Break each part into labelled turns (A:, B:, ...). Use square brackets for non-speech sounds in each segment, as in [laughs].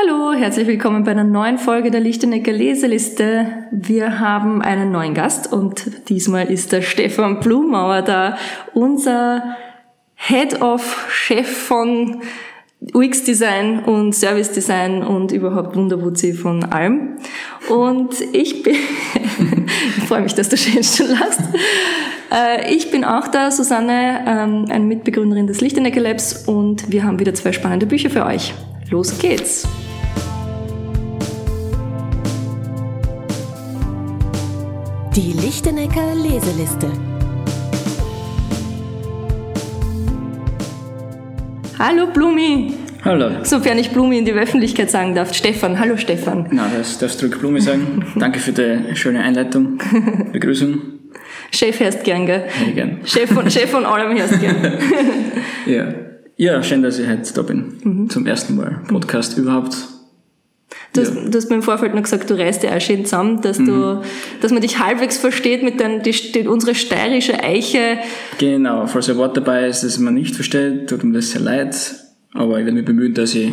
A: Hallo, herzlich willkommen bei einer neuen Folge der Lichtenecker Leseliste. Wir haben einen neuen Gast und diesmal ist der Stefan Blumauer da, unser Head of Chef von UX Design und Service Design und überhaupt Wunderwutzi von allem. Und ich bin, ich [laughs] freue mich, dass du schon lachst. Äh, ich bin auch da, Susanne, ähm, eine Mitbegründerin des Lichtenecker Labs und wir haben wieder zwei spannende Bücher für euch. Los geht's!
B: Die Lichtenecker Leseliste.
A: Hallo Blumi!
C: Hallo.
A: Sofern ich Blumi in die Öffentlichkeit sagen darf. Stefan, hallo Stefan.
C: Na, das darfst du ruhig Blumi sagen. Danke für die schöne Einleitung. Begrüßung.
A: Chef hörst gern, gell?
C: Ja, gern.
A: Chef von, Chef von allem hörst gern. [laughs]
C: ja. ja, schön, dass ich heute da bin.
A: Mhm.
C: Zum ersten Mal. Podcast überhaupt.
A: Du hast, du hast mir im Vorfeld noch gesagt, du reißt ja auch schön zusammen, dass du, dass man dich halbwegs versteht mit dein, die, die, unsere steirische Eiche.
C: Genau, falls ein Wort dabei ist, das man nicht versteht, tut mir das sehr leid. Aber ich werde mich bemühen, dass ich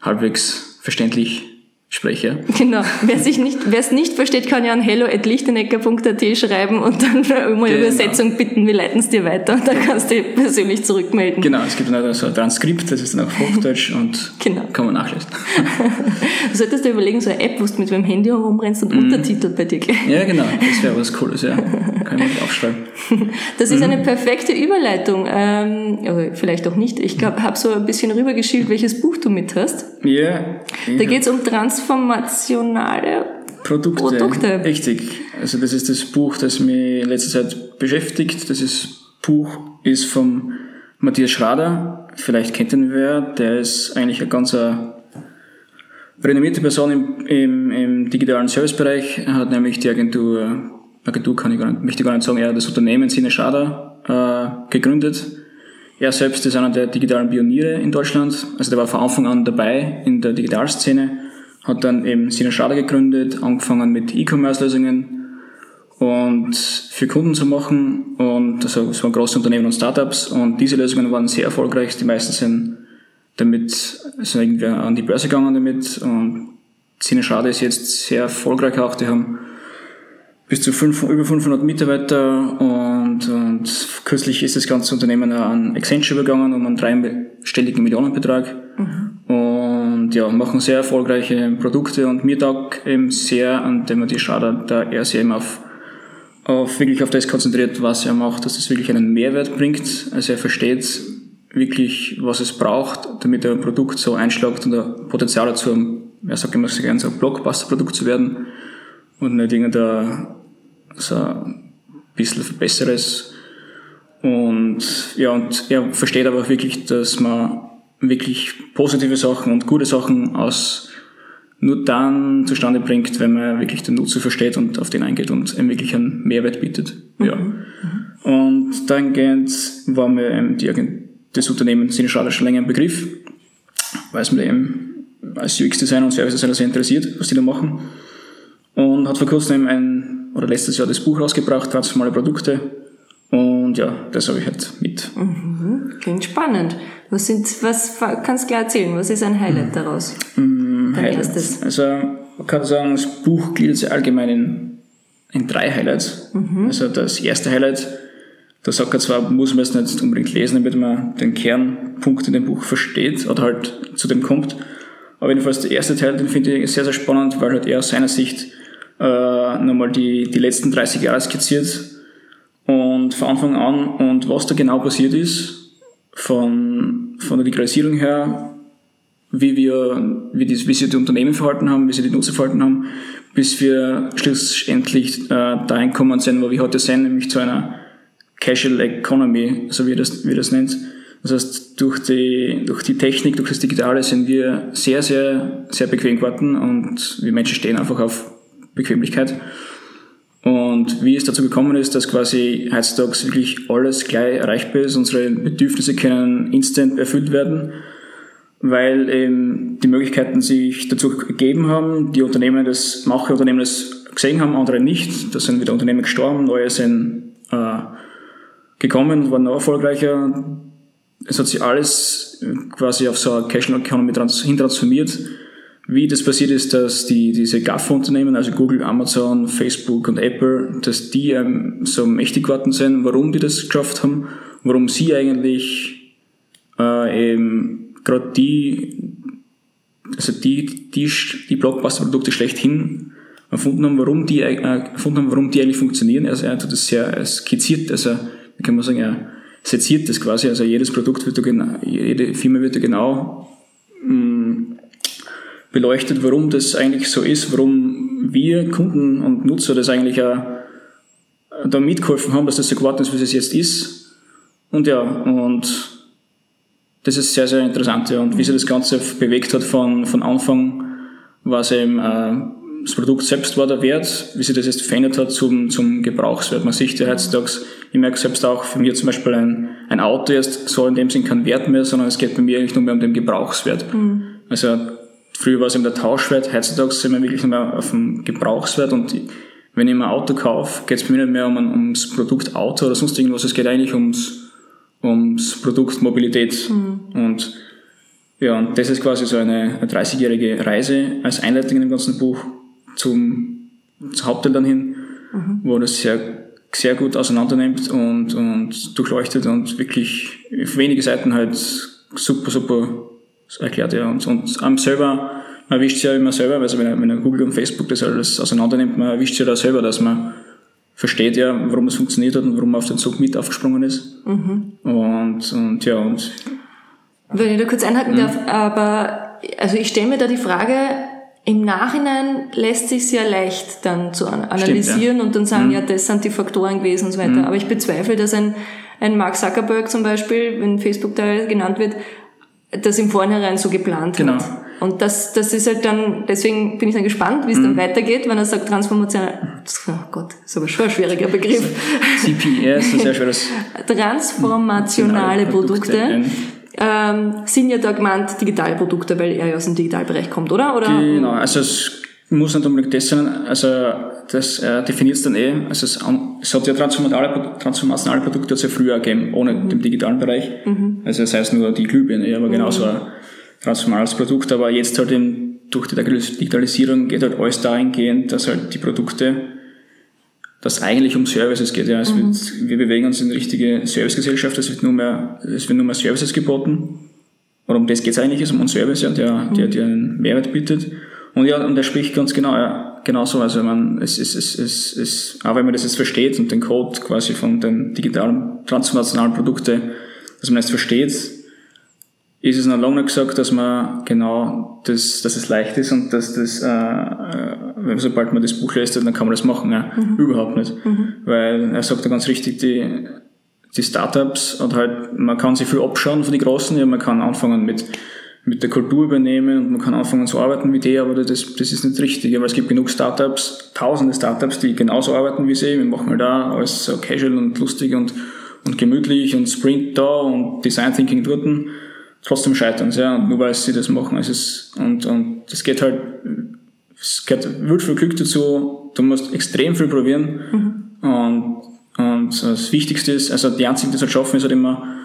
C: halbwegs verständlich spreche. [laughs]
A: Genau. Wer sich nicht, wer es nicht versteht, kann ja an hello.lichtenecker.at schreiben und dann [laughs] um eine
C: Genau.
A: Übersetzung bitten. Wir leiten es dir weiter und dann kannst du dich persönlich zurückmelden.
C: Genau, es gibt dann auch so ein Transkript, das ist dann auf Hochdeutsch und [laughs]
A: Genau.
C: kann man nachlesen.
A: Du solltest dir überlegen, so eine App, wo du mit deinem Handy herumrennst und Untertitel bei dir gleich.
C: Ja, genau, das wäre was Cooles, ja. Kann ich mir aufschreiben.
A: Das ist eine perfekte Überleitung. Ähm, aber vielleicht auch nicht. Ich glaube, habe so ein bisschen rübergeschielt, welches Buch du mit hast.
C: Ja,
A: Da geht es um transformationale
C: Produkte.
A: Produkte.
C: Richtig. Also das ist das Buch, das mich in letzter Zeit beschäftigt. Das ist, Buch ist vom Matthias Schrader. Vielleicht kennt ihn wer. Der ist eigentlich ein ganz äh, renommierte Person im, im, im digitalen Servicebereich. Er hat nämlich die Agentur, Agentur kann ich gar nicht, möchte gar nicht sagen, er hat das Unternehmen Sine Schrader äh, gegründet. Er selbst ist einer der digitalen Pioniere in Deutschland. Also der war von Anfang an dabei in der Digitalszene hat dann eben Sina Schrader gegründet, angefangen mit E-Commerce-Lösungen und für Kunden zu machen und also es waren große Unternehmen und Startups und diese Lösungen waren sehr erfolgreich. Die meisten sind damit sind irgendwie an die Börse gegangen damit und Sina Schrader ist jetzt sehr erfolgreich auch. Die haben bis zu fünf, über 500 Mitarbeiter und, und kürzlich ist das ganze Unternehmen an Accenture übergegangen um einen dreistelligen Millionenbetrag. Und ja, machen sehr erfolgreiche Produkte und mir taugt eben sehr an dem die Schrader, da er sich eben auf, auf wirklich auf das konzentriert, was er macht, dass es wirklich einen Mehrwert bringt. Also er versteht wirklich, was es braucht, damit er ein Produkt so einschlägt und ein Potenzial dazu, er sagt immer so gerne, so ein Blockbuster-Produkt zu werden und nicht irgendein so ein bisschen besseres. Und ja, und er versteht aber auch wirklich, dass man wirklich positive Sachen und gute Sachen aus nur dann zustande bringt, wenn man wirklich den Nutzer versteht und auf den eingeht und ihm wirklich einen Mehrwert bietet. Ja. Und dahingehend war mir eben die, das Unternehmen Sine Schrader schon länger ein Begriff, weil es mir eben als UX-Designer und Service-Designer sehr interessiert, was die da machen. Und hat vor kurzem ein, oder letztes Jahr das Buch rausgebracht, Transformale Produkte. Und ja, das habe ich halt mit.
A: Klingt spannend. Was sind, was kannst du gleich erzählen? Was ist ein Highlight daraus? Dein
C: Highlights.
A: erstes.
C: Also man kann sagen, das Buch gliedert sich allgemein in, in drei Highlights. Also das erste Highlight, da sagt er zwar, muss man es nicht unbedingt lesen, damit man den Kernpunkt in dem Buch versteht oder halt zu dem kommt. Aber jedenfalls der erste Teil, den finde ich sehr, sehr spannend, weil halt er aus seiner Sicht äh, nochmal die, die letzten 30 Jahre skizziert und von Anfang an und was da genau passiert ist, von, von der Digitalisierung her, wie wir, wie, die, wie sich die Unternehmen verhalten haben, wie sich die Nutzer verhalten haben, bis wir schlussendlich äh, dahin kommen sind, wo wir heute sind, nämlich zu einer Casual Economy, so wie das, wie das nennt. Das heißt, durch die, durch die Technik, durch das Digitale sind wir sehr, sehr, sehr bequem geworden und wir Menschen stehen einfach auf Bequemlichkeit. Und wie es dazu gekommen ist, dass quasi heutzutage wirklich alles gleich erreichbar ist, unsere Bedürfnisse können instant erfüllt werden, weil eben die Möglichkeiten sich dazu gegeben haben, die Unternehmen das, manche Unternehmen das gesehen haben, andere nicht. Da sind wieder Unternehmen gestorben, neue sind äh, gekommen, waren noch erfolgreicher. Es hat sich alles quasi auf so eine Casual Economy trans hin transformiert wie das passiert ist, dass die, diese GAFA-Unternehmen, also Google, Amazon, Facebook und Apple, dass die ähm, so mächtig geworden sind, warum die das geschafft haben, warum sie eigentlich äh, eben gerade die, also die, die, die Blockbuster-Produkte schlechthin erfunden haben, warum die, äh, erfunden haben, warum die eigentlich funktionieren. Also er hat das sehr skizziert, also wie kann man sagen, er seziert das quasi, also jedes Produkt wird da genau, jede Firma wird da genau beleuchtet, warum das eigentlich so ist, warum wir Kunden und Nutzer das eigentlich auch da mitgeholfen haben, dass das so geworden ist, wie es jetzt ist. Und ja, und das ist sehr, sehr interessant. Ja. Und wie sich das Ganze bewegt hat von, von Anfang, war es eben, äh, das Produkt selbst war der Wert, wie sich das jetzt verändert hat zum, zum Gebrauchswert. Man sieht ja heutzutage, ich merke selbst auch für mich zum Beispiel ein, ein Auto ist so in dem Sinn kein Wert mehr, sondern es geht bei mir eigentlich nur mehr um den Gebrauchswert. Mhm. Also Früher war es eben der Tauschwert, heutzutage sind wir wirklich nur auf dem Gebrauchswert und wenn ich mir ein Auto kaufe, geht es mir nicht mehr um, ums Produkt Auto oder sonst irgendwas, es geht eigentlich ums, ums Produkt Mobilität. Mhm. Und ja, und das ist quasi so eine, eine 30-jährige Reise als Einleitung in dem ganzen Buch zum, zum Hauptteil dann hin, mhm. wo das sehr, sehr gut auseinandernimmt und, und durchleuchtet und wirklich auf wenige Seiten halt super, super erklärt, ja. Und, und am selber, man erwischt ja immer selber, also wenn, wenn Google und Facebook das alles auseinandernimmt, man erwischt ja da selber, dass man versteht ja, warum es funktioniert hat und warum man auf den Zug mit aufgesprungen ist. Mhm. Und, und ja, und.
A: Wenn ich da kurz einhaken mhm. darf, aber, also ich stelle mir da die Frage, im Nachhinein lässt sich sehr leicht dann zu analysieren Stimmt, ja. und dann sagen, mhm. ja, das sind die Faktoren gewesen und so weiter. Mhm. Aber ich bezweifle, dass ein, ein Mark Zuckerberg zum Beispiel, wenn Facebook da genannt wird, das im Vornherein so geplant genau. hat. Und das, das ist halt dann, deswegen bin ich dann gespannt, wie es mhm. dann weitergeht, wenn er sagt Transformation, oh Gott, ist aber schon ein schwieriger Begriff. [laughs]
C: CPR ist ein sehr schweres. [laughs]
A: Transformationale Produkte. Produkte ähm, sind ja da gemeint digitale Produkte, weil er ja aus dem Digitalbereich kommt, oder? oder?
C: Genau, also es muss nicht unbedingt das sein, also das äh, definiert es dann eh, also es, es hat ja transformationale, transformationale Produkte es ja früher gegeben, ohne mhm. den digitalen Bereich. Mhm. Also das heißt nur die Glühbirne, aber mhm. genauso ein transformationales Produkt, aber jetzt halt eben durch die Digitalisierung geht halt alles dahingehend, dass halt die Produkte, dass eigentlich um Services geht, ja. Es mhm. wird, wir bewegen uns in die richtige Servicegesellschaft, es wird nur mehr, es wird nur mehr Services geboten. Und um das geht es eigentlich, ist um einen Service, ja, der, der, der einen Mehrwert bietet. Und ja, und er spricht ganz genau, ja, genauso. Also man, es ist, es, es, es, auch wenn man das jetzt versteht und den Code quasi von den digitalen transnationalen Produkten, dass man es versteht, ist es noch lange nicht gesagt, dass man genau das, dass es leicht ist und dass das, äh, äh, sobald man das Buch lässt, dann kann man das machen. Ja. Mhm. Überhaupt nicht. Mhm. Weil er sagt ja ganz richtig, die, die Startups und halt, man kann sich viel abschauen von den Großen, ja, man kann anfangen mit mit der Kultur übernehmen und man kann anfangen zu arbeiten wie die, aber das, das ist nicht richtig, weil es gibt genug Startups, tausende Startups, die genauso arbeiten wie sie. Wir machen halt da alles so casual und lustig und, und gemütlich und Sprint da und Design Thinking dort. Trotzdem scheitern sie, ja, und nur weil sie das machen. Es ist, und, und das geht halt, es gehört wirklich viel Glück dazu. Du musst extrem viel probieren. Mhm. Und, und das Wichtigste ist, also die einzigen, die das halt schaffen, ist halt immer,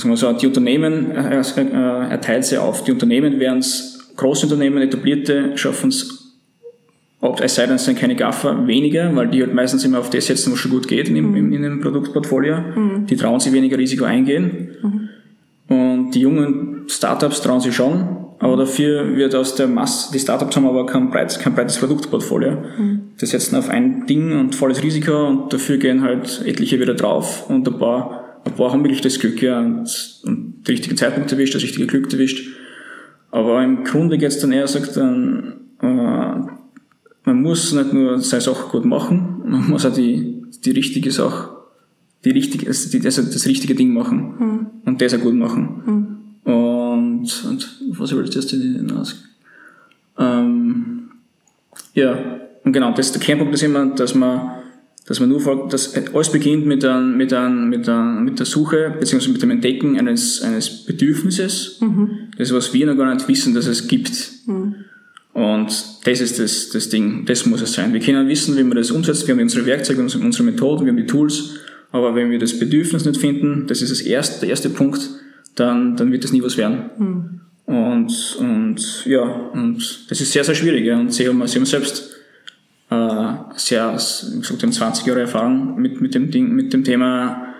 C: sagen wir so, die Unternehmen, äh, äh, er teilt sie auf. Die Unternehmen werden es, große Unternehmen, etablierte, schaffen es, es sei denn, es sind keine Gaffer, weniger, weil die halt meistens immer auf das setzen, was schon gut geht in, mhm. in, einem Produktportfolio. Mhm. Die trauen sich weniger Risiko eingehen. Mhm. Und die jungen Startups trauen sich schon, aber dafür wird aus der Masse, die Startups haben aber kein breites, kein breites Produktportfolio. Mhm. Die setzen auf ein Ding und volles Risiko und dafür gehen halt etliche wieder drauf und ein paar paar haben wirklich das Glück, ja, und, und den richtigen Zeitpunkt erwischt, das richtige Glück erwischt. Aber im Grunde geht es dann eher, sagt dann, äh, man muss nicht nur seine Sache gut machen, man muss auch die, die richtige Sache, die richtige, also die, also das richtige Ding machen mhm. und das auch gut machen. Mhm. Und, und was wollte ich jetzt hinaus? Ähm, ja, und genau, das, der Kernpunkt ist immer, dass man dass man nur folgt, dass alles beginnt mit, ein, mit, ein, mit, ein, mit der Suche bzw. mit dem Entdecken eines, eines Bedürfnisses, mhm. das was wir noch gar nicht wissen, dass es gibt. Mhm. Und das ist das, das Ding, das muss es sein. Wir können wissen, wie man das umsetzt, wir haben unsere Werkzeuge, unsere Methoden, wir haben die Tools, aber wenn wir das Bedürfnis nicht finden, das ist das erste, der erste Punkt, dann, dann wird das nie was werden. Mhm. Und, und ja, und das ist sehr, sehr schwierig. Ja. Und sie haben, sie haben selbst äh, sehr, wie gesagt, haben 20 Jahre Erfahrung mit, mit, dem Ding, mit dem Thema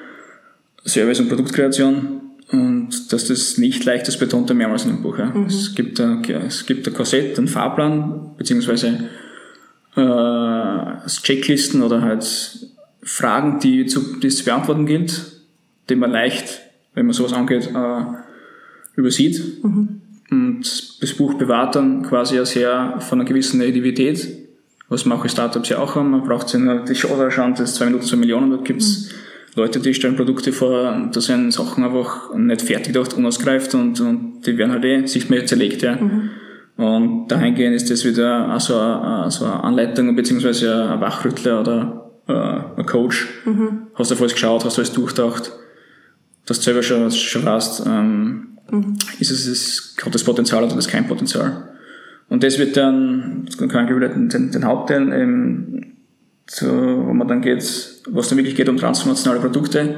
C: Service und Produktkreation und dass das nicht leicht ist, betont er mehrmals in dem Buch. Ja. Mhm. Es, gibt ein, es gibt ein Korsett, einen Fahrplan, beziehungsweise äh, Checklisten oder halt Fragen, die, zu, die es zu beantworten gilt, die man leicht, wenn man sowas angeht, äh, übersieht. Mhm. Und das Buch bewahrt dann quasi ja sehr von einer gewissen Nativität, was manche Startups ja auch haben. Man braucht sich die Show schauen, das ist zwei Minuten, zwei Millionen, dort gibt's mhm Leute, die stellen Produkte vor, da sind Sachen einfach nicht fertig gedacht, unausgereift und, und die werden halt eh sichtbar zerlegt, ja. Mhm. Und dahingehend ist das wieder auch so eine, so eine Anleitung beziehungsweise ein Wachrüttler oder äh, ein Coach. Mhm. Hast du alles geschaut, hast du alles durchdacht, dass du selber schon, schon weißt, ähm, mhm. ist es, ist, hat das Potenzial oder das kein Potenzial. Und das wird dann, das kann ich wieder den, den, Hauptteil, ähm, so, wo man dann geht, was dann wirklich geht um transformationale Produkte,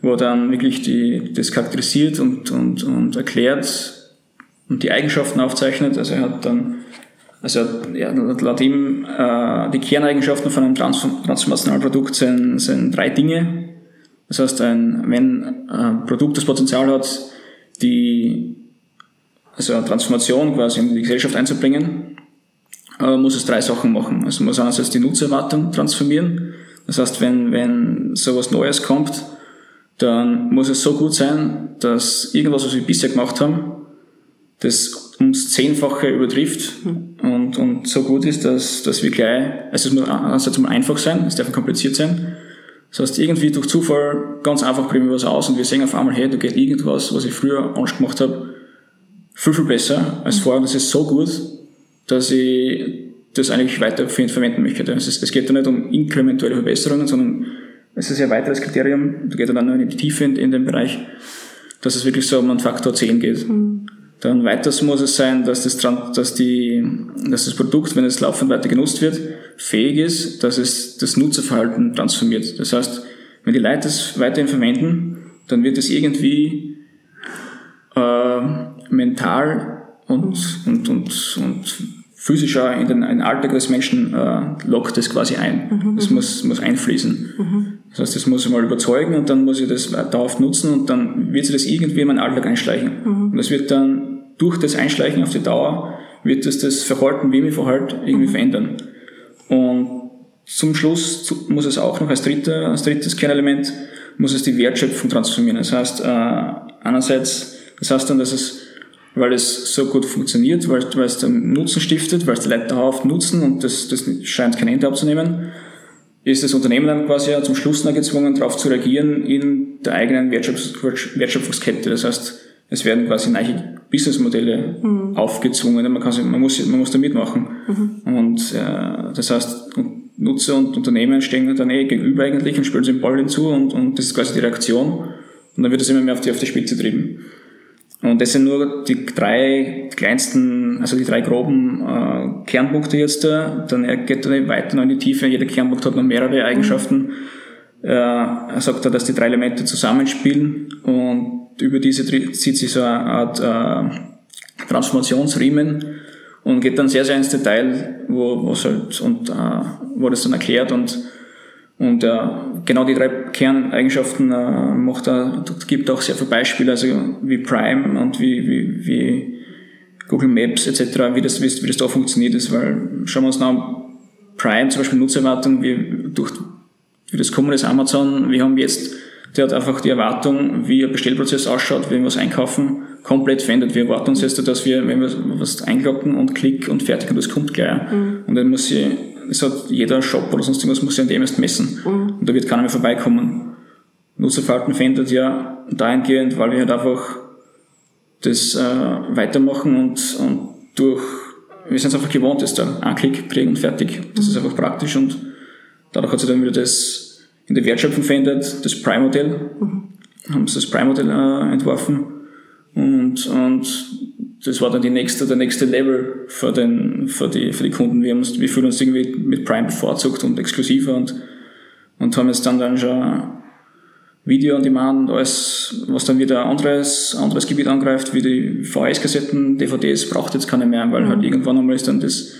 C: wo dann wirklich die, das charakterisiert und, und, und erklärt und die Eigenschaften aufzeichnet. Also er hat dann, also ja, laut ihm, äh, die Kerneigenschaften von einem transformationalen Produkt sind, sind drei Dinge. Das heißt, ein, wenn ein Produkt das Potenzial hat, die, also eine Transformation quasi in die Gesellschaft einzubringen, äh, muss es drei Sachen machen. Also man muss einerseits die Nutzerwartung transformieren. Das heißt, wenn, wenn sowas Neues kommt, dann muss es so gut sein, dass irgendwas, was wir bisher gemacht haben, das ums Zehnfache übertrifft und, und so gut ist, dass, dass wir gleich, also es muss einerseits mal einfach sein, es darf kompliziert sein. Das heißt, irgendwie durch Zufall ganz einfach probieren wir was aus und wir sehen auf einmal, hey, da geht irgendwas, was ich früher anders gemacht habe, viel, viel besser als vorher. Das ist so gut, dass ich das eigentlich weiter verwenden möchte. Also es, geht da nicht um inkrementelle Verbesserungen, sondern es ist ein weiteres Kriterium, da geht dann nur in die Tiefe in, in dem Bereich, dass es wirklich so um einen Faktor 10 geht. Mhm. Dann weiters muss es sein, dass das, dass, die, dass das Produkt, wenn es laufend weiter genutzt wird, fähig ist, dass es das Nutzerverhalten transformiert. Das heißt, wenn die Leute es weiterhin verwenden, dann wird es irgendwie äh, mental und, und, und, und physischer in den, in den Alltag des Menschen äh, lockt das quasi ein. Mhm. Das muss, muss einfließen. Mhm. Das heißt, das muss ich mal überzeugen und dann muss ich das dauerhaft nutzen und dann wird sich das irgendwie in meinen Alltag einschleichen. Mhm. Und das wird dann durch das Einschleichen auf die Dauer, wird das das Verhalten, wie ich mich verhalte, irgendwie mhm. verändern. Und zum Schluss muss es auch noch als, dritter, als drittes Kernelement, muss es die Wertschöpfung transformieren. Das heißt, äh, einerseits, das heißt dann, dass es weil es so gut funktioniert, weil, weil es dann Nutzen stiftet, weil es die Leute dauerhaft nutzen und das, das scheint kein Ende abzunehmen, ist das Unternehmen dann quasi zum Schluss noch gezwungen, darauf zu reagieren in der eigenen Wertschöpfungs Wertschöpfungskette. Das heißt, es werden quasi neue Businessmodelle mhm. aufgezwungen. Man, kann, man, muss, man muss da mitmachen. Mhm. Und äh, das heißt, Nutzer und Unternehmen stehen dann eh gegenüber eigentlich und spielen sie den Ball hinzu und, und das ist quasi die Reaktion. Und dann wird es immer mehr auf die, auf die Spitze getrieben. Und das sind nur die drei kleinsten, also die drei groben äh, Kernpunkte jetzt da. Dann geht er weiter noch in die Tiefe. Jeder Kernpunkt hat noch mehrere Eigenschaften. Mhm. Äh, er sagt da, dass die drei Elemente zusammenspielen und über diese zieht sich so eine Art äh, Transformationsriemen und geht dann sehr, sehr ins Detail, wo, wo halt, und, äh, wo das dann erklärt und und äh, genau die drei Kerneigenschaften äh, macht er, gibt auch sehr viele Beispiele, also wie Prime und wie, wie, wie Google Maps etc., wie das, wie, wie das da funktioniert ist, weil schauen wir uns nach Prime, zum Beispiel Nutzererwartung, wie, durch, wie das kommen ist Amazon, wir haben jetzt, der hat einfach die Erwartung, wie ein Bestellprozess ausschaut, wenn wir was einkaufen, komplett verändert. Wir erwarten uns jetzt, dass wir, wenn wir was einkloppen und klick und fertig und das kommt gleich. Mhm. Und dann muss sie es hat jeder Shop oder sonst irgendwas muss ja an dem erst messen. Mhm. Und da wird keiner mehr vorbeikommen. Nutzerverhalten verändert ja dahingehend, weil wir halt einfach das äh, weitermachen und, und durch, wir sind es einfach gewohnt, das da ein Klick kriegen und fertig. Das mhm. ist einfach praktisch und dadurch hat sich dann wieder das in der Wertschöpfung verändert, das Prime-Modell. Mhm. Haben sie das Prime-Modell äh, entworfen und, und das war dann die nächste, der nächste Level für, den, für, die, für die Kunden. Wir, haben uns, wir fühlen uns irgendwie mit Prime bevorzugt und exklusiver und, und haben jetzt dann, dann schon Video on Demand, alles, was dann wieder ein anderes, anderes Gebiet angreift, wie die VHS-Kassetten, DVDs, braucht jetzt keiner mehr, weil halt irgendwann einmal ist dann das,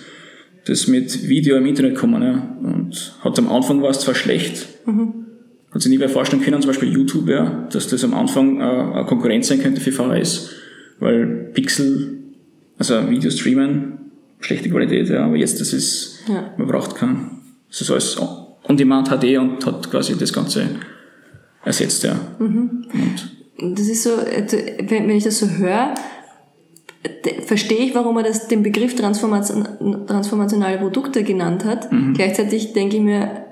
C: das mit Video im Internet kommen. Ja. Und hat am Anfang war es zwar schlecht, hat sich nie wer vorstellen können, zum Beispiel YouTube, ja, dass das am Anfang äh, eine Konkurrenz sein könnte für VHS, weil Pixel, also Video streamen, schlechte Qualität, ja, aber jetzt das ist,
A: Ja.
C: man braucht keinen, das ist alles On-Demand HD und hat quasi das Ganze ersetzt, ja. Und
A: Das ist so, äh, wenn ich das so höre, verstehe ich, warum er das, den Begriff Transformation, transformationale Produkte genannt hat.
C: Mhm.
A: Gleichzeitig denke ich mir,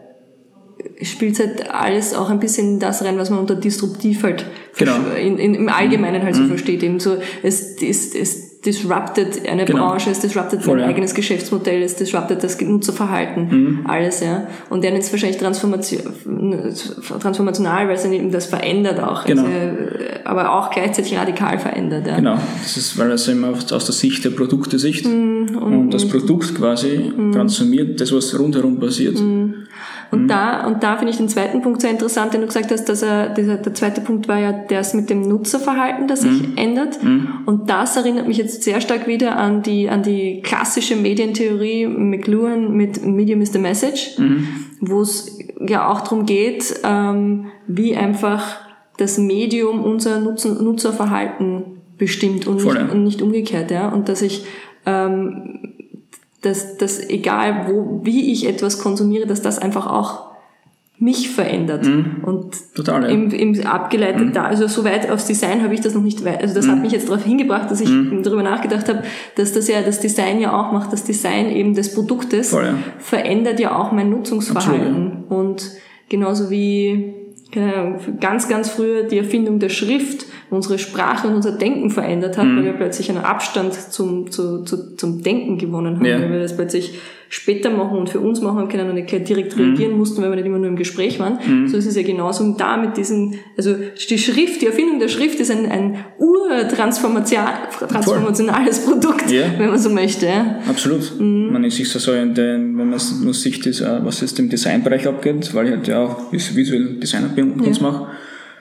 A: spielt halt alles auch ein bisschen das rein, was man unter disruptiv halt
C: Genau.
A: in, in, im Allgemeinen halt so versteht. Eben so, es, es, es disruptet eine
C: Genau.
A: Branche, es disruptet
C: Voll,
A: ein
C: ja. Mhm.
A: eigenes Geschäftsmodell, es disruptet das Nutzerverhalten, alles, ja. Und der nennt es wahrscheinlich Transformation, transformational, weil es dann eben das verändert auch.
C: Genau.
A: Also, äh, aber auch gleichzeitig radikal verändert, ja.
C: Genau, das ist, weil das immer aus aus der Sicht der Produkte Sicht
A: Mhm,
C: und, das Produkt quasi transformiert das, was rundherum passiert.
A: Mhm. Und
C: Mhm.
A: da, und da finde ich den zweiten Punkt sehr interessant, den du gesagt hast, dass er, dieser, der zweite Punkt war ja das mit dem Nutzerverhalten, das sich
C: Mhm.
A: ändert. Und das erinnert mich jetzt sehr stark wieder an die, an die klassische Medientheorie McLuhan mit Medium is the Message,
C: Mhm.
A: wo es ja auch darum geht, ähm, wie einfach das Medium unser Nutzen, Nutzerverhalten bestimmt und, nicht, und nicht umgekehrt, ja. Und dass ich, ähm, dass, dass egal wo, wie ich etwas konsumiere, dass das einfach auch mich verändert. Und
C: Total, ja.
A: im, im abgeleitet da, also so weit aufs Design habe ich das noch nicht, also das hat mich jetzt darauf hingebracht, dass ich darüber nachgedacht habe, dass das ja das Design ja auch macht, das Design eben des Produktes
C: Voll, ja.
A: verändert ja auch mein Nutzungsverhalten. Und genauso wie ganz, ganz früher die Erfindung der Schrift unsere Sprache und unser Denken verändert hat, weil wir plötzlich einen Abstand zum, zu, zu, zum Denken gewonnen haben,
C: Ja.
A: weil wir das plötzlich später machen und für uns machen können und nicht direkt reagieren mussten, weil wir nicht immer nur im Gespräch waren. So ist es ja genauso da mit diesen, also die Schrift, die Erfindung der Schrift ist ein, ein urtransformationales Produkt,
C: Ja.
A: wenn man so möchte. Ja.
C: Absolut.
A: Mhm.
C: Man ist sich so, so in den, wenn man es nur sieht, ist, äh, was jetzt im Designbereich abgeht, weil ich halt ja auch vis- visuell Designer bin und uns mache.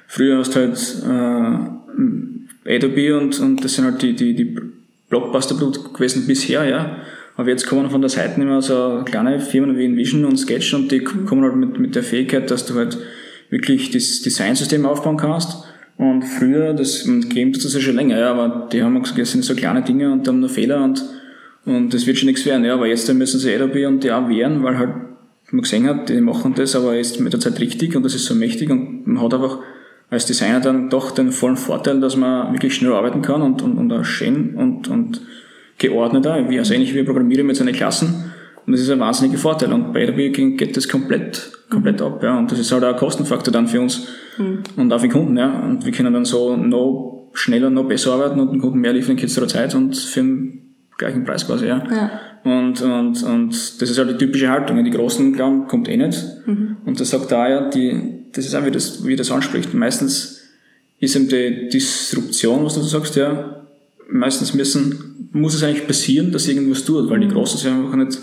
C: Früher hast du halt äh, Adobe und, und das sind halt die, die, die Blockbuster-Produkte gewesen bisher, ja. Aber jetzt kommen von der Seite immer so kleine Firmen wie InVision und Sketch und die kommen halt mit, mit der Fähigkeit, dass du halt wirklich das Designsystem aufbauen kannst. Und früher, das Game tut das ja schon länger, ja, aber die haben gesagt, das sind so kleine Dinge und haben nur Fehler und, und das wird schon nichts werden, ja. Aber jetzt müssen sie Adobe und die auch wehren, weil halt man gesehen hat, die machen das, aber ist mit der Zeit richtig und das ist so mächtig und man hat einfach als Designer dann doch den vollen Vorteil, dass man wirklich schnell arbeiten kann und, und, und auch schön und, und geordneter, wie, also ähnlich wie ein Programmierer mit seinen Klassen. Und das ist ein wahnsinniger Vorteil. Und bei Adobe geht das komplett, komplett ab, ja. Und das ist halt auch ein Kostenfaktor dann für uns und auch für den Kunden, ja. Und wir können dann so noch schneller, noch besser arbeiten und den Kunden mehr liefern in kürzerer Zeit und für den gleichen Preis quasi, ja.
A: Ja.
C: Und, und, und das ist halt die typische Haltung. Die Großen glauben, kommt eh nicht. Und das sagt da ja, die, das ist auch, wie das, wie das anspricht. Meistens ist eben die Disruption, was du so sagst, ja, meistens müssen, muss es eigentlich passieren, dass irgendwas tut, weil die Großen sich einfach nicht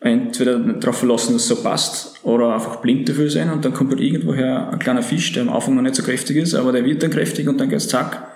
C: entweder darauf verlassen, dass es so passt, oder einfach blind dafür sein und dann kommt halt irgendwoher ein kleiner Fisch, der am Anfang noch nicht so kräftig ist, aber der wird dann kräftig und dann geht's zack.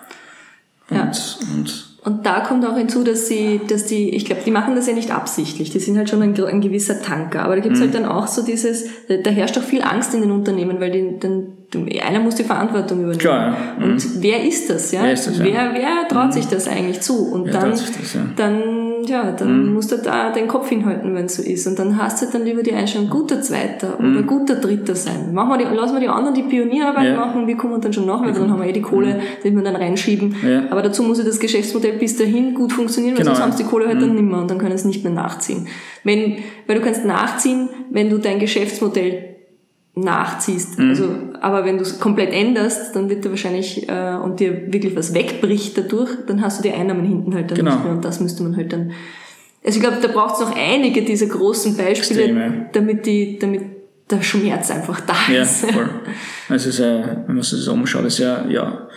C: Und,
A: Ja.
C: und
A: Und da kommt auch hinzu, dass sie, dass die, ich glaube, die machen das ja nicht absichtlich. Die sind halt schon ein, ein gewisser Tanker. Aber da gibt's halt dann auch so dieses, da, da herrscht auch viel Angst in den Unternehmen, weil die, dann, einer muss die Verantwortung übernehmen.
C: Klar, ja. Mhm.
A: Und wer ist das, ja?
C: Wer das, ja? Mhm.
A: wer, wer traut sich das eigentlich zu? Und
C: Wer
A: dann,
C: das, ja? Mhm.
A: dann, ja, dann musst du da den Kopf hinhalten, wenn es so ist. Und dann hast du dann lieber die Einstellung, guter Zweiter oder guter Dritter sein. Machen wir die, lassen wir die anderen die Pionierarbeit
C: Mhm.
A: Machen, wir kommen dann schon nach, weil dann haben wir eh die Kohle, die wir dann reinschieben. Aber dazu muss ja das Geschäftsmodell bis dahin gut funktionieren, weil
C: Genau,
A: sonst haben sie die Kohle halt dann nimmer und dann können sie nicht mehr nachziehen. Wenn, weil du kannst nachziehen, wenn du dein Geschäftsmodell nachziehst.
C: Mhm.
A: Also, aber wenn du es komplett änderst, dann wird dir wahrscheinlich äh, und dir wirklich was wegbricht dadurch, dann hast du die Einnahmen hinten halt dann
C: Genau.
A: nicht mehr und das müsste man halt dann. Also ich glaube, da braucht es noch einige dieser großen Beispiele,
C: Extreme.
A: damit die, damit der Schmerz einfach da
C: Ja,
A: ist.
C: voll. Also ist, äh, wenn man sich das umschaut, ist ja, ja,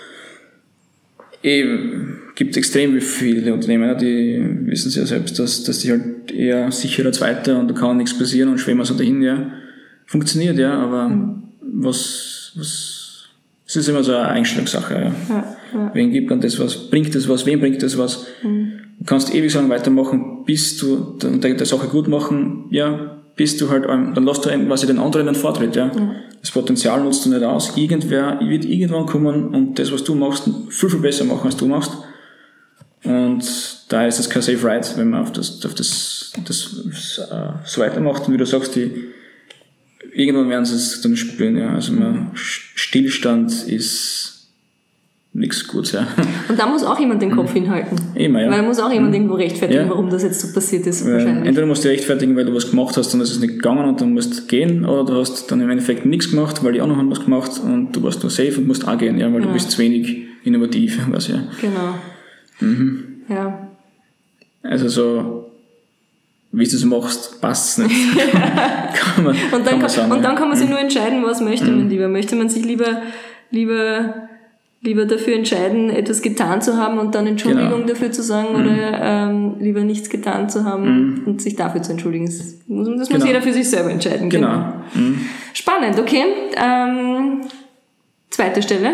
C: eben, gibt extrem viele Unternehmen, die wissen es ja selbst, dass, dass die halt eher sicherer Zweiter und da kann nichts passieren und schwimmen so dahin, ja. Funktioniert, ja, aber was, was, was, es ist immer so eine Einstellungssache. Ja.
A: Ja, ja.
C: Wen gibt man das was? Bringt das was? Wem bringt das was?
A: Mhm.
C: Du kannst ewig sagen, weitermachen, bis du dann der, der Sache gut machen, ja, bis du halt, ähm, dann lässt du eben quasi den anderen einen Vortritt, ja. Das Potenzial nutzt du nicht aus. Irgendwer wird irgendwann kommen und das, was du machst, viel, viel besser machen, als du machst. Und da ist es kein Safe Ride, wenn man auf das, auf das, das äh, so weitermacht. Und wie du sagst, die, irgendwann werden sie es dann spüren, ja. Also man, Stillstand ist nichts Gutes, ja.
A: Und da muss auch jemand den Kopf hinhalten.
C: Immer, ja.
A: Weil da muss auch jemand irgendwo rechtfertigen,
C: Ja.
A: warum das jetzt so passiert ist.
C: Weil
A: wahrscheinlich.
C: entweder musst du rechtfertigen, weil du was gemacht hast und es ist nicht gegangen und dann musst du gehen, oder du hast dann im Endeffekt nichts gemacht, weil die anderen haben was gemacht und du warst nur safe und musst auch gehen, ja, weil du bist zu wenig innovativ, [laughs] was ja.
A: Genau.
C: Mhm.
A: Ja.
C: Also so, wie du es machst, passt es nicht. [laughs] kann man,
A: Und dann kann,
C: man sagen.
A: und dann kann man sich nur entscheiden, was möchte man lieber. Möchte man sich lieber, lieber, lieber dafür entscheiden, etwas getan zu haben und dann Entschuldigung
C: Genau.
A: dafür zu sagen oder ähm, lieber nichts getan zu haben und sich dafür zu entschuldigen. Das muss, das muss
C: Genau.
A: jeder für sich selber entscheiden.
C: Genau. Mhm.
A: Spannend, okay. Ähm, zweite Stelle.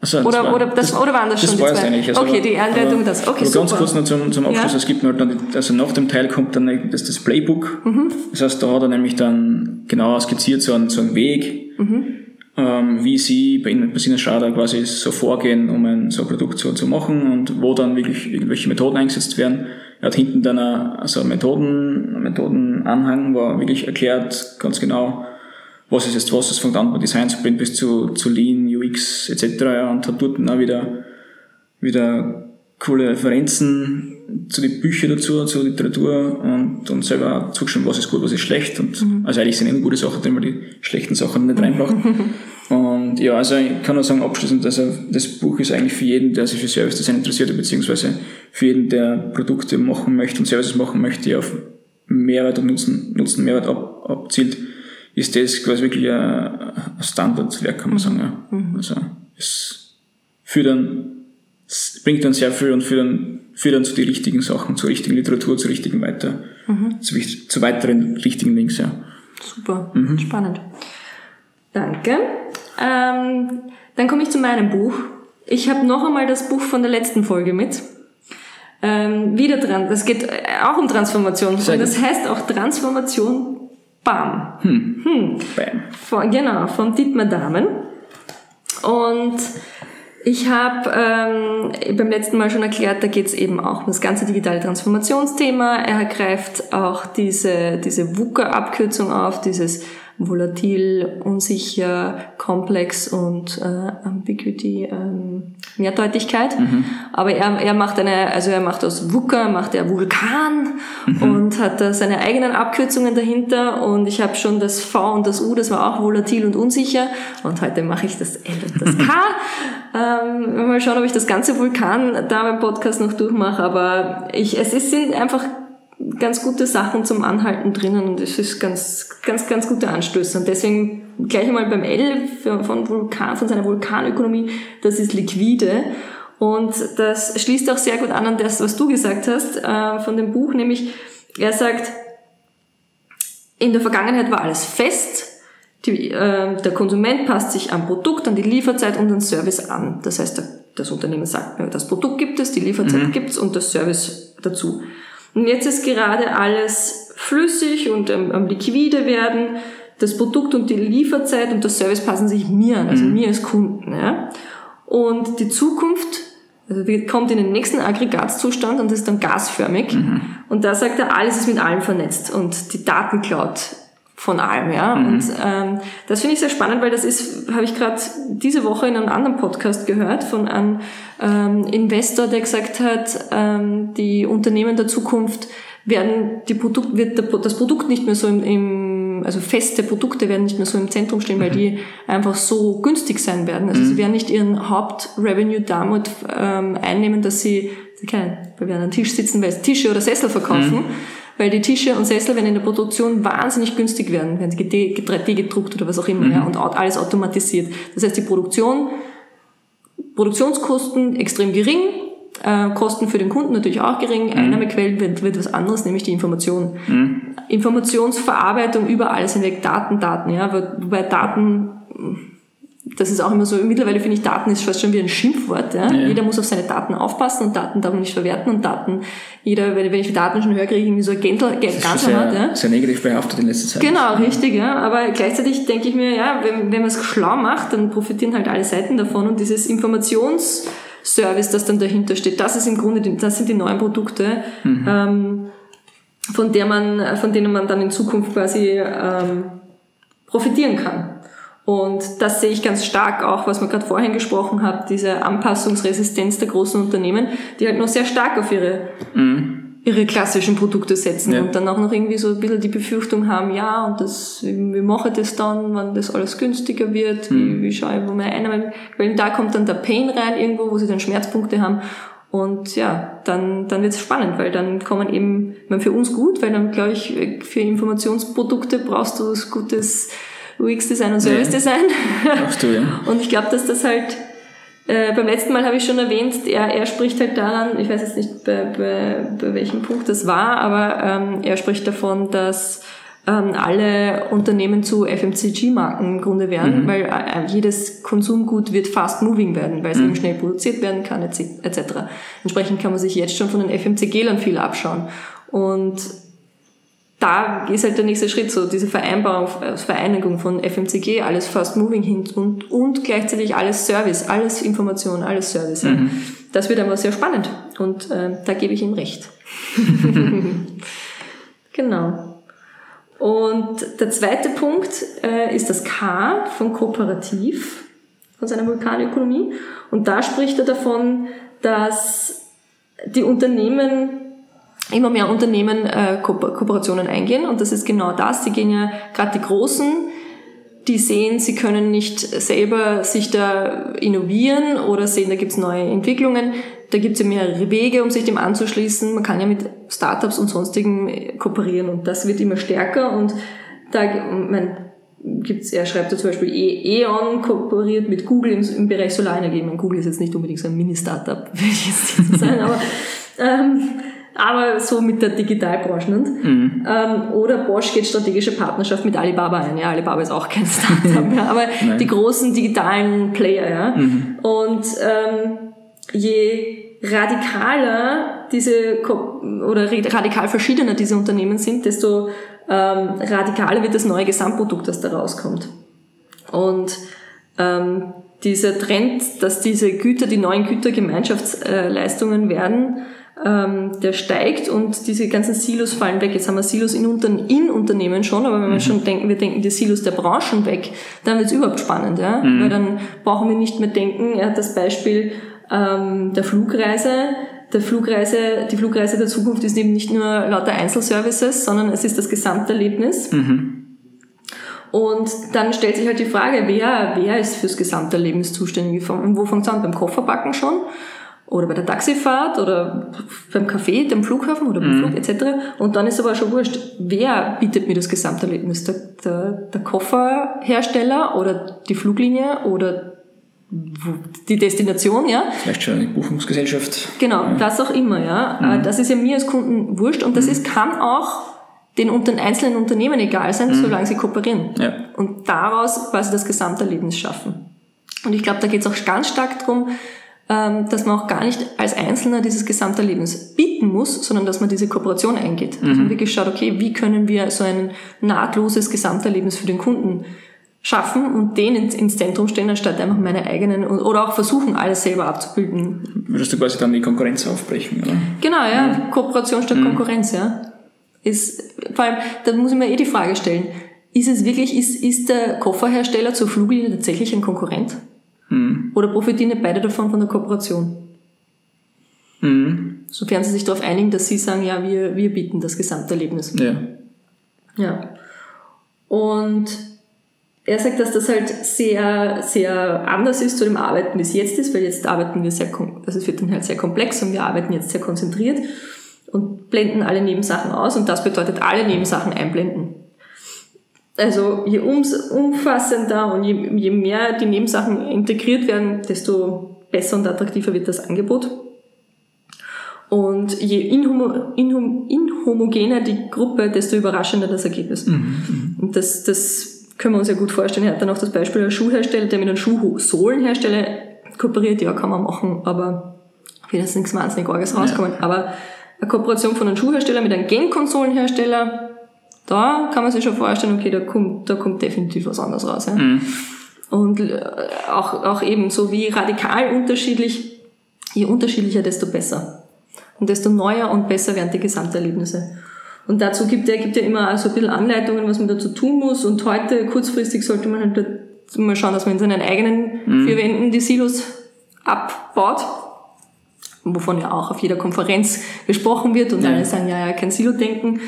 C: Also, das
A: Oder,
C: war-
A: oder, das, oder waren das,
C: das
A: schon
C: war
A: die
C: es
A: zwei?
C: eigentlich. Also,
A: okay, die Einleitung,
C: aber-
A: das. Okay, super.
C: ganz kurz noch zum, zum Abschluss.
A: Ja.
C: Es gibt noch dann, die- also nach dem Teil kommt dann das, das Playbook.
A: Mhm.
C: Das heißt, da hat er nämlich dann genauer skizziert so einen, so einen Weg,
A: Mhm.
C: ähm, wie sie bei Ihnen, bei Sina Schrader quasi so vorgehen, um ein so ein Produkt so zu machen und wo dann wirklich irgendwelche Methoden eingesetzt werden. Er hat hinten dann eine, also Methoden, Methodenanhang, wo er wirklich erklärt ganz genau, was ist jetzt was, das fängt an bei Design Sprint bis zu, zu Lean, UX etc. Ja, und hat dort auch wieder, wieder coole Referenzen zu den Büchern dazu, zur Literatur und, und selber auch zugeschrieben, was ist gut, was ist schlecht. Und, Also eigentlich sind nur gute Sachen drin, weil die schlechten Sachen nicht reinbracht. [laughs] und ja, also ich kann nur sagen, abschließend, also das Buch ist eigentlich für jeden, der sich für Service Design interessiert, beziehungsweise für jeden, der Produkte machen möchte und Services machen möchte, die auf Mehrwert und Nutzen, Nutzen Mehrwert ab, abzielt, ist das quasi wirklich ein, Standardwerk, kann man sagen. Ja. Also es führt dann, es bringt dann sehr viel und führt dann, führt dann zu die richtigen Sachen, zur richtigen Literatur, zu richtigen weiter, zu, wicht- zu weiteren richtigen Links, ja.
A: Super,
C: Mhm.
A: spannend. Danke. Ähm, dann komme ich zu meinem Buch. Ich habe noch einmal das Buch von der letzten Folge mit. Ähm, wieder dran. Das geht äh, auch um Transformation. Und das heißt auch Transformation BAM.
C: Bam.
A: Von, genau, von Dietmar Dahmen. Und ich habe ähm, beim letzten Mal schon erklärt, da geht es eben auch um das ganze digitale Transformationsthema. Er greift auch diese, diese VUCA-Abkürzung auf, dieses volatil, unsicher, komplex und äh, Ambiguity, ähm, Mehrdeutigkeit. Aber er, er macht eine, also er macht aus VUCA, macht er Vulkan und hat da seine eigenen Abkürzungen dahinter. Und ich habe schon das V und das U, das war auch volatil und unsicher. Und heute mache ich das L und das K. [laughs] ähm, mal schauen, ob ich das ganze Vulkan da beim Podcast noch durchmache, aber ich, es ist, sind einfach ganz gute Sachen zum Anhalten drinnen und es ist ganz, ganz, ganz gute Anstöße. Und deswegen gleich einmal beim L von Vulkan, von seiner Vulkanökonomie, das ist liquide. Und das schließt auch sehr gut an an das, was du gesagt hast, äh, von dem Buch, nämlich er sagt, in der Vergangenheit war alles fest. Die, äh, der Konsument passt sich am Produkt, an die Lieferzeit und den Service an. Das heißt, der, das Unternehmen sagt, mir, das Produkt gibt es, die Lieferzeit gibt's und das Service dazu. Und jetzt ist gerade alles flüssig und ähm, am liquide werden. Das Produkt und die Lieferzeit und das Service passen sich mir an, also mir als Kunden. Ja? Und die Zukunft also kommt in den nächsten Aggregatzustand und ist dann gasförmig. Und da sagt er, alles ist mit allem vernetzt und die Daten klaut von allem, ja. Und ähm, das finde ich sehr spannend, weil das ist, habe ich gerade diese Woche in einem anderen Podcast gehört von einem ähm, Investor, der gesagt hat, ähm, die Unternehmen der Zukunft werden die Produkt, wird der, das Produkt nicht mehr so im, im, also feste Produkte werden nicht mehr so im Zentrum stehen, weil die einfach so günstig sein werden. Also sie werden nicht ihren Hauptrevenue damit ähm, einnehmen, dass sie, keine, weil wir an einem Tisch sitzen, weil sie Tische oder Sessel verkaufen, weil die Tische und Sessel werden in der Produktion wahnsinnig günstig werden, werden sie 3D gedruckt oder was auch immer, ja, und alles automatisiert. Das heißt, die Produktion, Produktionskosten extrem gering, äh, Kosten für den Kunden natürlich auch gering, Einnahmequellen wird, wird was anderes, nämlich die Information. Informationsverarbeitung über alles hinweg, Daten, Daten, ja, wo- wobei Daten, das ist auch immer so, mittlerweile finde ich, Daten ist fast schon wie ein Schimpfwort. Ja?
C: Ja.
A: Jeder muss auf seine Daten aufpassen und Daten darf man nicht verwerten und Daten, jeder, wenn ich Daten schon höre, kriege ich irgendwie so ein Gäntel,
C: Das ist schon
A: Ganzerhand.
C: sehr,
A: Ja?
C: sehr negativ behaftet in letzter Zeit.
A: Genau, richtig, ja. Aber gleichzeitig denke ich mir, ja, wenn, wenn man es schlau macht, dann profitieren halt alle Seiten davon und dieses Informationsservice, das dann dahinter steht, das ist im Grunde, die, das sind die neuen Produkte, ähm, von der man, von denen man dann in Zukunft quasi ähm, profitieren kann. Und das sehe ich ganz stark auch, was man gerade vorhin gesprochen hat, diese Anpassungsresistenz der großen Unternehmen, die halt noch sehr stark auf ihre ihre klassischen Produkte setzen
C: Ja.
A: und dann auch noch irgendwie so ein bisschen die Befürchtung haben, ja, und das, wie mache ich das dann, wenn das alles günstiger wird, wie, wie schaue ich, wo meine Einnahmen, weil da kommt dann der Pain rein irgendwo, wo sie dann Schmerzpunkte haben und ja, dann, dann wird es spannend, weil dann kommen eben, ich meine, für uns gut, weil dann glaube ich, für Informationsprodukte brauchst du das gutes UX-Design und Service-Design.
C: Brauchst [laughs] du, ja.
A: Und ich glaube, dass das halt, äh, beim letzten Mal habe ich schon erwähnt, er, er spricht halt daran, ich weiß jetzt nicht, bei, bei, bei welchem Punkt das war, aber ähm, er spricht davon, dass ähm, alle Unternehmen zu FMCG-Marken im Grunde werden, weil äh, jedes Konsumgut wird fast moving werden, weil es eben schnell produziert werden kann, etc. etc. Entsprechend kann man sich jetzt schon von den FMCG-Lern viel abschauen. Und da ist halt der nächste Schritt so, diese Vereinbarung, äh, Vereinigung von FMCG, alles Fast Moving hin und, und gleichzeitig alles Service, alles Information, alles Service. Ja. Das wird aber sehr spannend und äh, da gebe ich ihm recht. [laughs] genau. Und der zweite Punkt äh, ist das K von Kooperativ, von seiner Vulkanökonomie. Und da spricht er davon, dass die Unternehmen immer mehr Unternehmen äh, Ko Kooperationen eingehen und das ist genau das. Sie gehen ja gerade die Großen, die sehen, sie können nicht selber sich da innovieren oder sehen, da gibt's neue Entwicklungen. Da gibt's ja mehrere Wege, um sich dem anzuschließen. Man kann ja mit Startups und sonstigen äh, kooperieren und das wird immer stärker und da mein, gibt's, er schreibt da zum Beispiel, E- E.ON kooperiert mit Google im, im Bereich Solarenergie. Ich meine, Google ist jetzt nicht unbedingt so ein Mini-Startup, [laughs] will ich jetzt sagen, aber ähm, aber so mit der Digitalbranche. Nicht? Ähm, oder Bosch geht strategische Partnerschaft mit Alibaba ein. Ja, Alibaba ist auch kein [laughs] Startup, ja, aber die großen digitalen Player. Ja. Und ähm, je radikaler diese oder radikal verschiedener diese Unternehmen sind, desto ähm, radikaler wird das neue Gesamtprodukt, das da rauskommt. Und ähm, dieser Trend, dass diese Güter, die neuen Güter Gemeinschaftsleistungen werden, ähm, der steigt und diese ganzen Silos fallen weg. Jetzt haben wir Silos in, Unter in Unternehmen schon, aber wenn wir schon denken, wir denken die Silos der Branchen weg, dann wird es überhaupt spannend, ja? Weil dann brauchen wir nicht mehr denken, er hat das Beispiel ähm, der Flugreise, der Flugreise, die Flugreise der Zukunft ist eben nicht nur lauter Einzelservices, sondern es ist das Gesamterlebnis. Und dann stellt sich halt die Frage, wer, wer ist fürs Gesamterlebnis zuständig? Und wo fängt es an? Beim Kofferbacken schon? Oder bei der Taxifahrt? Oder beim Café, dem Flughafen oder beim Flug etc. Und dann ist aber schon wurscht, wer bietet mir das Gesamterlebnis? Der, der, der Kofferhersteller oder die Fluglinie oder die Destination, ja?
C: Vielleicht schon eine Buchungsgesellschaft.
A: Genau, das auch immer, ja. Äh, Das ist ja mir als Kunden wurscht und das ist, kann auch den unter einzelnen Unternehmen egal sein, solange sie kooperieren.
C: Ja.
A: Und daraus quasi das Gesamterlebnis schaffen. Und ich glaube, da geht es auch ganz stark darum, dass man auch gar nicht als Einzelner dieses Gesamterlebnis bieten muss, sondern dass man diese Kooperation eingeht. Dass man wirklich schaut, okay, wie können wir so ein nahtloses Gesamterlebnis für den Kunden schaffen und den ins, Zentrum stellen, anstatt einfach meine eigenen oder auch versuchen, alles selber abzubilden.
C: Würdest du quasi dann die Konkurrenz aufbrechen, oder?
A: Genau, ja. Kooperation statt Konkurrenz, ja. Ist, vor allem, da muss ich mir eh die Frage stellen, ist es wirklich, ist, ist der Kofferhersteller zur Fluglinie tatsächlich ein Konkurrent? Oder profitieren nicht beide davon von der Kooperation? Sofern sie sich darauf einigen, dass sie sagen, ja, wir, wir bieten das Gesamterlebnis.
C: Ja.
A: Ja. Und er sagt, dass das halt sehr, sehr anders ist zu dem Arbeiten, wie es jetzt ist, weil jetzt arbeiten wir sehr, also es wird dann halt sehr komplex und wir arbeiten jetzt sehr konzentriert und blenden alle Nebensachen aus und das bedeutet alle Nebensachen einblenden. Also je umfassender und je, je mehr die Nebensachen integriert werden, desto besser und attraktiver wird das Angebot. Und je inhomo, inhom, inhomogener die Gruppe, desto überraschender das Ergebnis. Und das, das können wir uns ja gut vorstellen. Er hat dann auch das Beispiel der Schuhhersteller, der mit einem Schuhsohlenhersteller kooperiert. Ja, kann man machen, aber wird jetzt nichts wahnsinnig Orges rauskommen. Ja. Aber eine Kooperation von einem Schuhhersteller mit einem Game-Konsolenhersteller, da kann man sich schon vorstellen, okay, da kommt, da kommt definitiv was anderes raus. Ja? Mhm. Und äh, auch, auch eben so wie radikal unterschiedlich, je unterschiedlicher, desto besser. Und desto neuer und besser werden die Gesamterlebnisse. Und dazu gibt er gibt ja immer so ein bisschen Anleitungen, was man dazu tun muss. Und heute, kurzfristig, sollte man halt mal schauen, dass man in seinen eigenen mhm. vier Wänden die Silos abbaut. Wovon ja auch auf jeder Konferenz gesprochen wird und ja. alle sagen, ja, ja, kein Silo-Denken.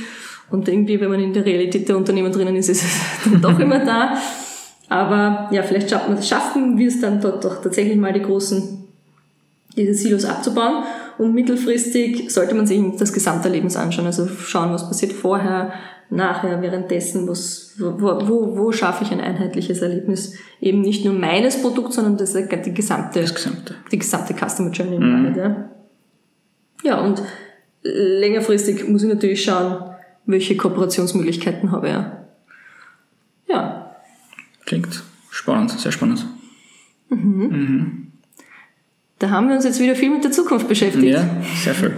A: Und irgendwie, wenn man in der Realität der Unternehmen drinnen ist, ist es [laughs] dann doch immer da. Aber ja, vielleicht schaffen wir es dann dort doch tatsächlich mal die großen, diese Silos abzubauen. Und mittelfristig sollte man sich das Gesamterlebnis anschauen. Also schauen, was passiert vorher, nachher, währenddessen, was, wo, wo, wo schaffe ich ein einheitliches Erlebnis? Eben nicht nur meines Produkts, sondern das, die gesamte,
C: das gesamte.
A: die gesamte Customer Journey mhm. Ja. Ja, und längerfristig muss ich natürlich schauen, welche Kooperationsmöglichkeiten habe ich. Ja.
C: Klingt spannend, sehr spannend. Mhm. Mhm.
A: Da haben wir uns jetzt wieder viel mit der Zukunft beschäftigt.
C: Ja, sehr viel.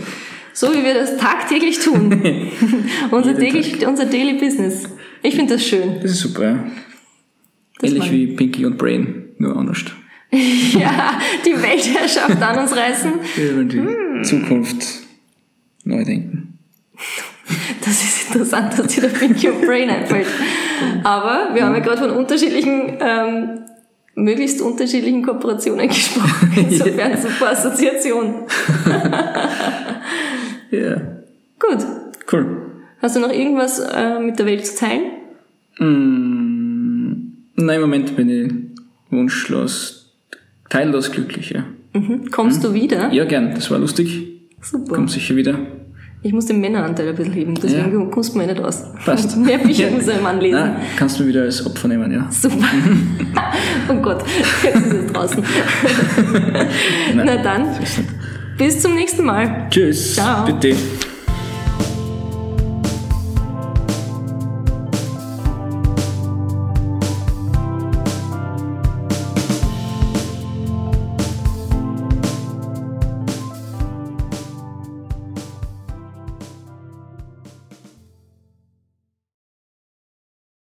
A: So wie wir das tagtäglich tun. [laughs] unser, täglich, unser Daily Business. Ich finde das schön.
C: Das ist super, ja. Ähnlich wie Pinky und Brain, nur anders. [laughs]
A: ja, die Weltherrschaft an uns reißen.
C: Wir die hm. Zukunft neu denken.
A: Das ist interessant, dass dir der Pinky und Brain einfällt. Aber wir haben ja gerade von unterschiedlichen ähm, möglichst unterschiedlichen Kooperationen gesprochen. [laughs] Insofern super Assoziation.
C: ja.
A: Gut.
C: Cool.
A: Hast du noch irgendwas äh, mit der Welt zu teilen?
C: Mm, nein, im Moment bin ich wunschlos, teillos glücklich, ja.
A: Mhm. Kommst mhm. du wieder?
C: Ja, gern. Das war lustig.
A: Super.
C: Komm sicher wieder.
A: Ich muss den Männeranteil ein bisschen heben, deswegen ja. kommst du mir nicht aus.
C: Passt. [laughs]
A: Mehr Bücher muss ich Mann lesen. Nein,
C: kannst du wieder als Opfer nehmen, ja.
A: Super. [laughs] oh Gott, jetzt ist es draußen. [laughs] Na dann, bis zum nächsten Mal.
C: Tschüss.
A: Ciao.
C: Bitte.